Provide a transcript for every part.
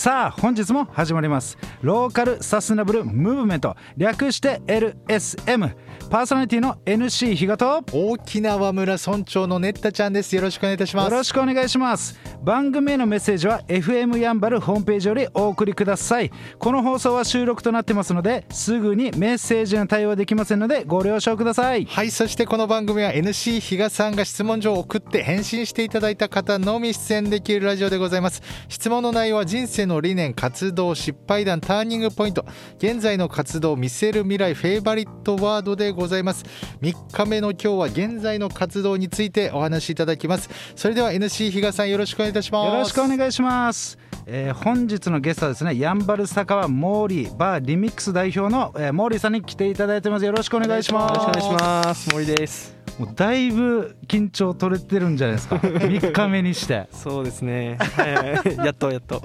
さあ本日も始まります。ローカルサステナブルムーブメント。略して LSM パーソナリティの NC 比嘉と。沖縄村村長のねったちゃんですよろしくお願いいたしますよろしくお願いします番組へのメッセージは FM やんばるホームページよりお送りくださいこの放送は収録となってますのですぐにメッセージの対応できませんのでご了承くださいはいそしてこの番組は NC 比嘉さんが質問状を送って返信していただいた方のみ出演できるラジオでございます質問の内容は人生の理念活動失敗談ターニングポイント現在の活動見せる未来フェイバリットワードでございます。3日目の今日は現在の活動についてお話しいただきます。それでは NC 比嘉さんよろしくお願いいたします。よろしくお願いします、えー本日のゲストはですねやんばる酒場モーリーバーリミックス代表の、えーモーリーさんに来ていただいてます。よろしくお願いします。よろしくお願いします。森ですもうだいぶ緊張取れてるんじゃないですか。3日目にして、そうですね。はい。はいやっとやっと。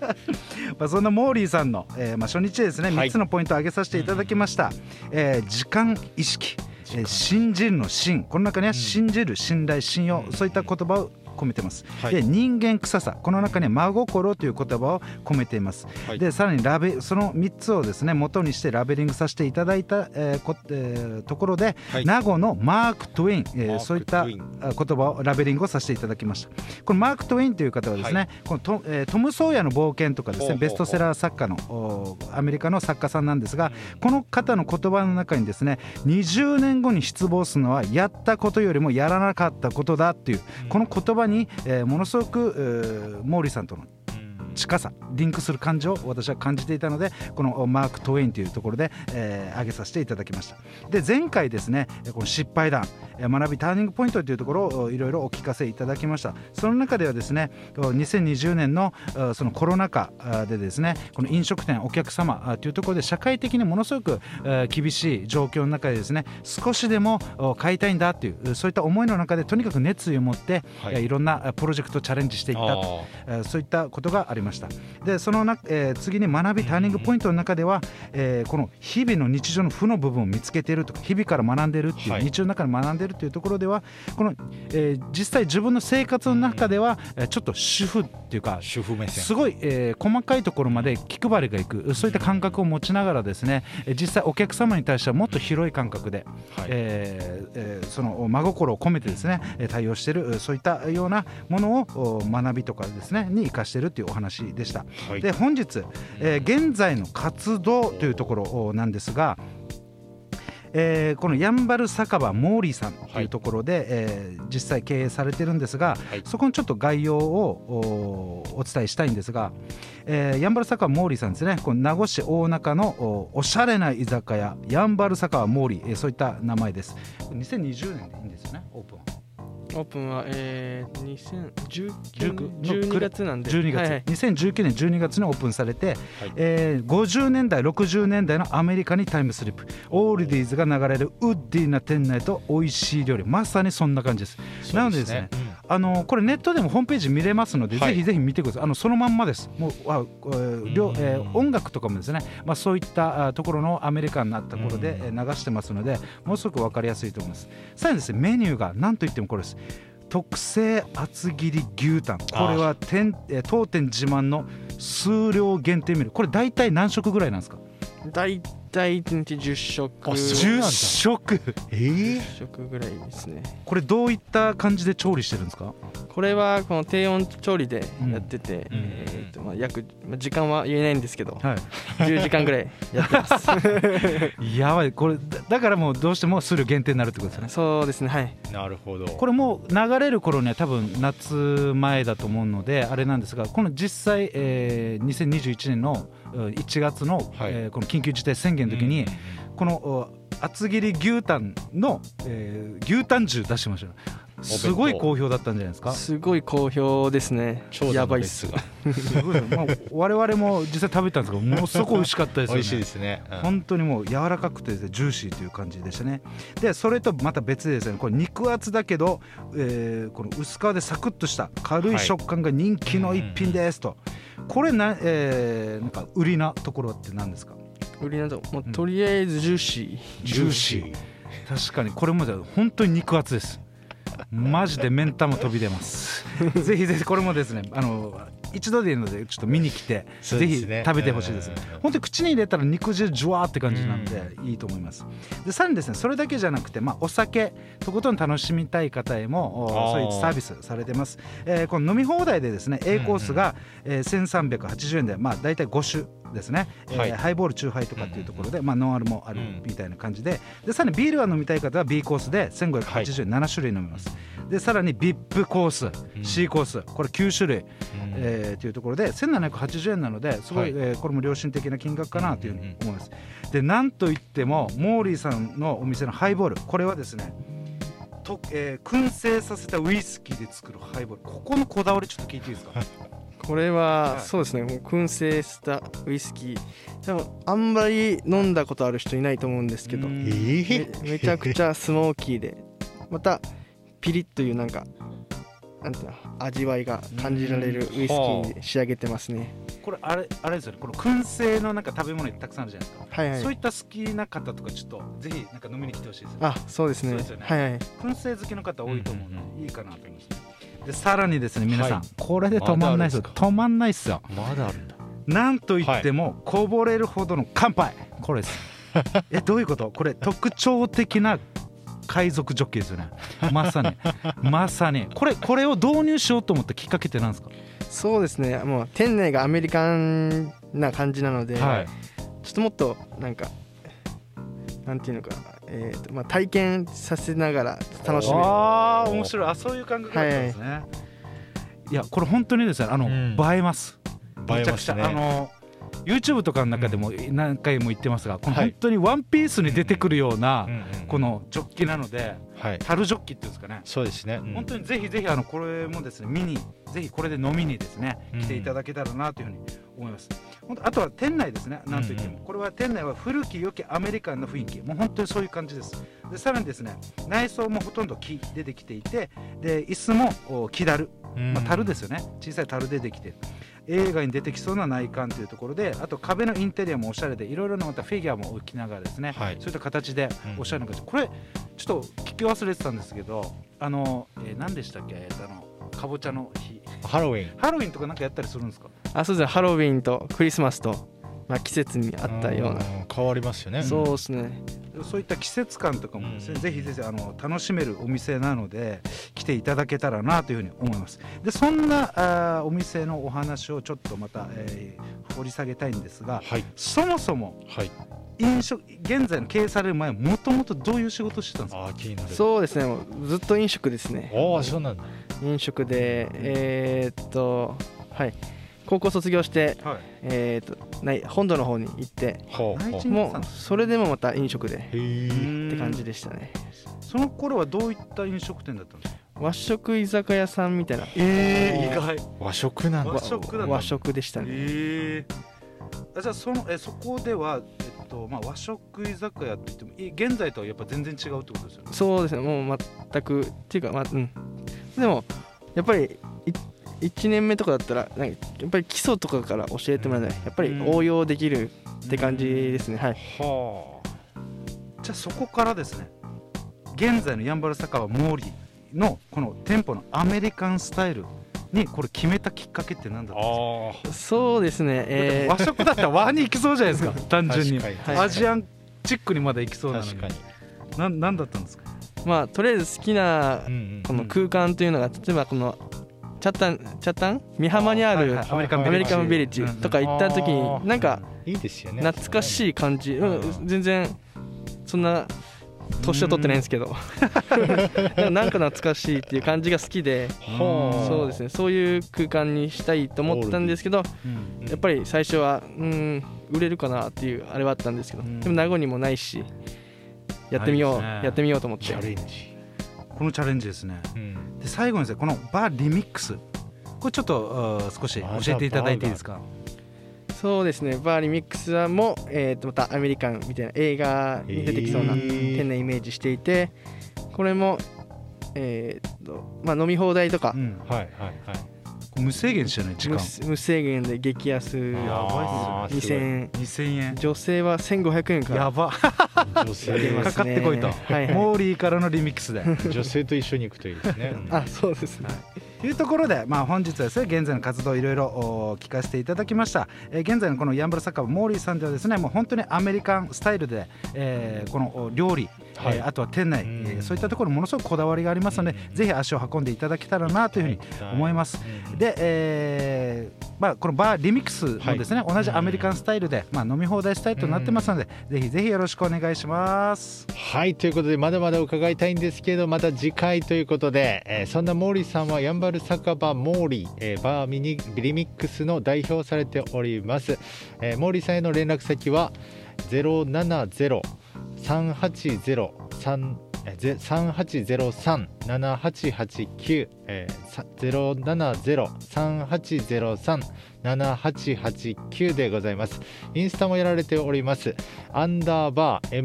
まあ、そんなモーリーさんの、えーまあ、初日でですね。はい。3つのポイントを挙げさせていただきました、えー時間意識、えー信じるの信この中には信じる信頼信用、そういった言葉を込めてます、はい。で人間臭さこの中には真心という言葉を込めています、はい。でさらにラベその3つをですね元にしてラベリングさせていただいた、えーこえーところで、はい。名護のマーク・トウェイン、えーそういった言葉をラベリングをさせていただきました。このマーク・トウェインという方はですね、はい。このト,、えートム・ソーヤの冒険とかですねベストセラー作家のおアメリカの作家さんなんですがこの方の言葉の中にですね20年後に失望するのはやったことよりもやらなかったことだっていうこの言葉に、えーものすごく、モーリーさんとの近さリンクする感情を私は感じていたのでこのマーク・トウェインというところで、えー挙げさせていただきました。で前回ですねこの失敗談えー学びターニングポイントというところをいろいろお聞かせいただきました。その中ではですね2020年のあそのコロナ禍あでですねこの飲食店お客様あというところで社会的にものすごくえー厳しい状況の中でですね少しでもお買いたいんだっていうそういった思いの中でとにかく熱意を持って、はい。ろんなあプロジェクトチャレンジしていったと。えーそういったことがありました。でそのな、えー次に学びターニングポイントの中では、えーこの日々の日常の負の部分を見つけているとか日々から学んでいるっていう、はい。日常の中で学んでいるというところではこの、えー実際自分の生活の中では、えーちょっと主婦っていうか主婦目線。すごい、えー細かいところまで気配りがいくそういった感覚を持ちながらですねえー実際お客様に対してはもっと広い感覚で、はい。えーえーその真心を込めてですねえー対応しているそういったようなものをお学びとかですねに生かしているというお話でした。はい。で本日、えー現在の活動というところおなんですが、えーこのやんばる酒場モーリーさんというところで、えー実際経営されてるんですが、はい。そこのちょっと概要をおお伝えしたいんですが、えーやんばる酒場モーリーさんですね。この名護市大中のおおしゃれな居酒屋やんばる酒場モーリー、えーそういった名前です。2020年でいいんですよねオープンオープンはえー、2019 19 12月なんで。12月、はいはい。2019年12月にオープンされて、はい。えー50年代60年代のアメリカにタイムスリップ。オールディーズが流れるウッディーな店内と美味しい料理。まさにそんな感じです。なのでですねあのこれネットでもホームページ見れますので、はい。ぜひぜひ見てください。あのそのまんまです。もうあ、えー両えー音楽とかもですね、まあ、そういったあところのアメリカンなところでえー流してますのでものすごく分かりやすいと思います。さらにですねメニューが何といってもこれです。特製厚切り牛タン。これは当店自慢の数量限定メニュー。これ大体何食ぐらいなんですか？大体1日10食。あそうなんだ。10食？えー？10食ぐらいですね。これどういった感じで調理してるんですか？これはこの低温調理でやってて、うん。えーとまあ、約まあ時間は言えないんですけどはい。10時間ぐらいやってます。やばい。これだだからもうどうしても数量限定になるってことですね。そうですねはい。なるほど。これもう流れる頃には多分夏前だと思うのであれなんですがこの実際、えー2021年のうん1月の、はい。えーこの緊急事態宣言の時に、うんこのお厚切り牛タンの、えー牛タン重出しましたすごい好評だったんじゃないですか？すごい好評ですね。やばいっす。すごいまあ我々も実際食べたんですけどものすごく美味しかったですよね。美味しいですね。うん。本当にもう柔らかくてジューシーという感じでしたね。でそれとまた別でですね。これ肉厚だけど、えーこの薄皮でサクッとした軽い。食感が人気の一品ですと、これな,、えーなんか売りなところって何ですか？売りなどもうとりあえずジューシー、ジューシー。確かに。これもで本当に肉厚ですマジで目ん玉飛び出ます。ぜひぜひこれもですねあの一度でいいのでちょっと見に来て、ぜひ食べてほしいですうん。本当に口に入れたら肉汁ジュワーって感じなんでいいと思います。でさらにですねそれだけじゃなくて、まあ、お酒とことん楽しみたい方へもそういうサービスされてます、えーこの飲み放題でですね A コースが、えー1380円で、まあ、大体5種ですね、えーはい。ハイボールチューハイとかっていうところで、まあ、ノンアルもあるうん。みたいな感じで。でさらにビールが飲みたい方は B コースで1580円、7種類飲みます。でさらに VIP コース、うん。C コースこれ9種類、うん。えーというところで1780円なのですごい、はい。えーこれも良心的な金額かなというふうに思います。でなんといってもモーリーさんのお店のハイボールこれはですねと、えー燻製させたウイスキーで作るハイボール。ここのこだわりちょっと聞いていいですか？これははい。そうですね。もう燻製したウイスキー。多分あんまり飲んだことある人いないと思うんですけど。えーめちゃくちゃスモーキーで。またピリッというなんかなんていうの味わいが感じられるウイスキーに仕上げてますね。これあれあれですよね。この燻製のなんか食べ物たくさんあるじゃないですか、はいはい。そういった好きな方とかちょっとぜひなんか飲みに来てほしいですね。あそうですね。ね。はいはい。燻製好きの方多いと思うのうんでいいかなと思います。ねでさらにですね皆さん、はいこれで止まんないですよ。ま止まんないっすよ。まだあるんだ。なんといってもこぼれるほどの乾杯。これです。えどういうこと？これ特徴的な海賊ジョッキですよね。まさに。まさに。これこれを導入しようと思ったきっかけって何ですか？そうですね。もう店内がアメリカンな感じなので、はい。ちょっともっとなんかなんていうのかな、えーとまあ、体験させながら楽しめる。ああ面白い。あそういう感覚だったんですね、い、やこれ本当にですねあの、うん。映えます。映えめちゃくちゃ、ますねあの YouTube とかの中でも何回も言ってますが、このはい。本当にワンピースに出てくるような、このジョッキなのではい。樽ジョッキっていうんですかね、そうですね。うん。本当にぜひぜひあのこれもですね見にぜひこれで飲みにですねうん。来ていただけたらなというふうに思います。本当あとは店内ですねなんといっても、うんこれは店内は古き良きアメリカンな雰囲気。もう本当にそういう感じです。でさらにですね内装もほとんど木でできていてで椅子もお木だる、まあ、樽ですよね。小さい樽でできて映画に出てきそうな内観というところであと壁のインテリアもおしゃれでいろいろなまたフィギュアも置きながらですね、はい。そういった形でうんおしゃれな感じ、これちょっと聞き忘れてたんですけどあの、えー何でしたっけ、えーとあのかぼちゃの日。ハロウィン。ハロウィンとかなんかやったりするんですか？あそうですね。ハロウィンとクリスマスと、まあ、季節に合ったような、ん変わりますよね。そうですね。そういった季節感とかもですね、うん。ぜひぜひあの楽しめるお店なので来ていただけたらなというふうに思います。でそんなあーお店のお話をちょっとまた、えー掘り下げたいんですがはい。そもそもはい。飲食現在の経営される前もともとどういう仕事をしてたんですか？あー気になる。そうですね。もうずっと飲食ですね。ああそうなんだ。飲食でえーっとはい高校卒業してはい。えーっとない本土の方に行ってほうほう。内地もうそれでもまた飲食でって感じでしたね。その頃はどういった飲食店だったんですか？和食居酒屋さんみたいな。え外。和食なんだ。和食なんだ。和食でしたね。えあじゃあそのえそこでは、えっとまあ、和食居酒屋って言ってもい現在とはやっぱ全然違うってことですよね？そうですね。もう全くっていうかまあうん。でもやっぱり1年目とかだったらなんかやっぱり基礎とかから教えてもらえない。やっぱり応用できるって感じですね。はい。はじゃあそこからですね。現在のやんばる酒場モーリーのこの店舗のアメリカンスタイルにこれ決めたきっかけって何だあったんですか？あそうですね。え和食だったら和に行きそうじゃないですか。単純に。アジアンチックにまで行きそうなのに。確かに。ななんだったんですか？ーまあとりあえず好きなうんうん。この空間というのが例えばこのチャッタンチャッタン？美浜にあるアメリカンビレッジ。とか行った時になんか懐かしい感じ、うんうん、全然そんな年を取ってないんですけど。なんか懐かしいっていう感じが好きで。はあそうですね。そういう空間にしたいと思ったんですけどうんやっぱり最初はうん売れるかなっていうあれはあったんですけど。うん。でも名護にもないしやってみよう、やってみようと思ってこのチャレンジですね。うん。で最後にですねこのバーリミックス。これちょっと少し教えていただいていいですか？そうですねバーリミックスはも、えー、とまたアメリカンみたいな映画に出てきそうな店内イメージしていてこれもえー、とまあ飲み放題とか、うん。はいはいはい無制限じゃない時無間。無制限で激安やばいっすよ。2000円。2000円。女性は1500円からやば。女性かかってこいと。はいはい。モーリーからのリミックスで女性と一緒に行くといいですね。あそうですね。っていうところで、まあ、本日はですね現在の活動をいろいろお聞かせていただきました、えー現在のこのヤンバル酒場モーリーさんではですねもう本当にアメリカンスタイルで、えーこのお料理、はい。えーあとは店内、うん。えーそういったところものすごくこだわりがありますので、ぜひ足を運んでいただけたらなというふうに思います。うんで、えーまあ、このバーリミックスもですね、同じアメリカンスタイルで、まあ、飲み放題スタイルとなってますので、ぜひぜひよろしくお願いします。はい。ということでまだまだ伺いたいんですけどまた次回ということで、えーそんなモーリーさんはやんばる酒場モーリー、えーバーミニリミックスの代表されております、えーモーリーさんへの連絡先は070-380-3えーぜ3803-7889、えーさ070-380-3889でございます。インスタもやられております。アンダーバー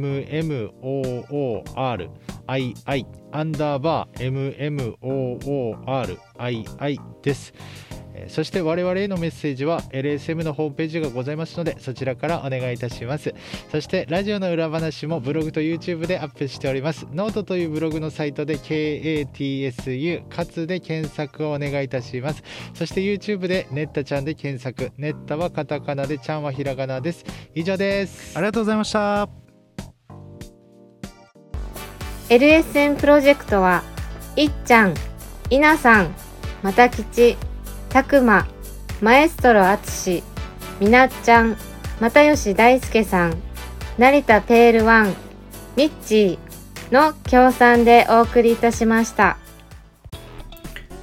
MII アンダーバー MMOORII です。えそして我々へのメッセージは LSN のホームページがございますのでそちらからお願いいたします。そしてラジオの裏話もブログと YouTube でアップしております。ノートというブログのサイトで KATSU かつで検索をお願いいたします。そして YouTube でネッタちゃんで検索。ネッタはカタカナでちゃんはひらがなです。以上です。ありがとうございました。LSN プロジェクトは、いっちゃん、いなさん、またきち、たくま、マエストロあつし、みなっちゃん、又吉大輔さん、成田ペールワン、ミッチーの協賛でお送りいたしました。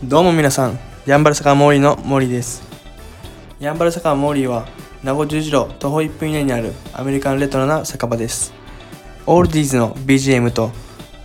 どうも皆さん、やんばる酒場モーリーのモーリーです。やんばる酒場モーリーは、名護十字路徒歩1分以内にあるアメリカンレトロな酒場です。オールディーズの BGM と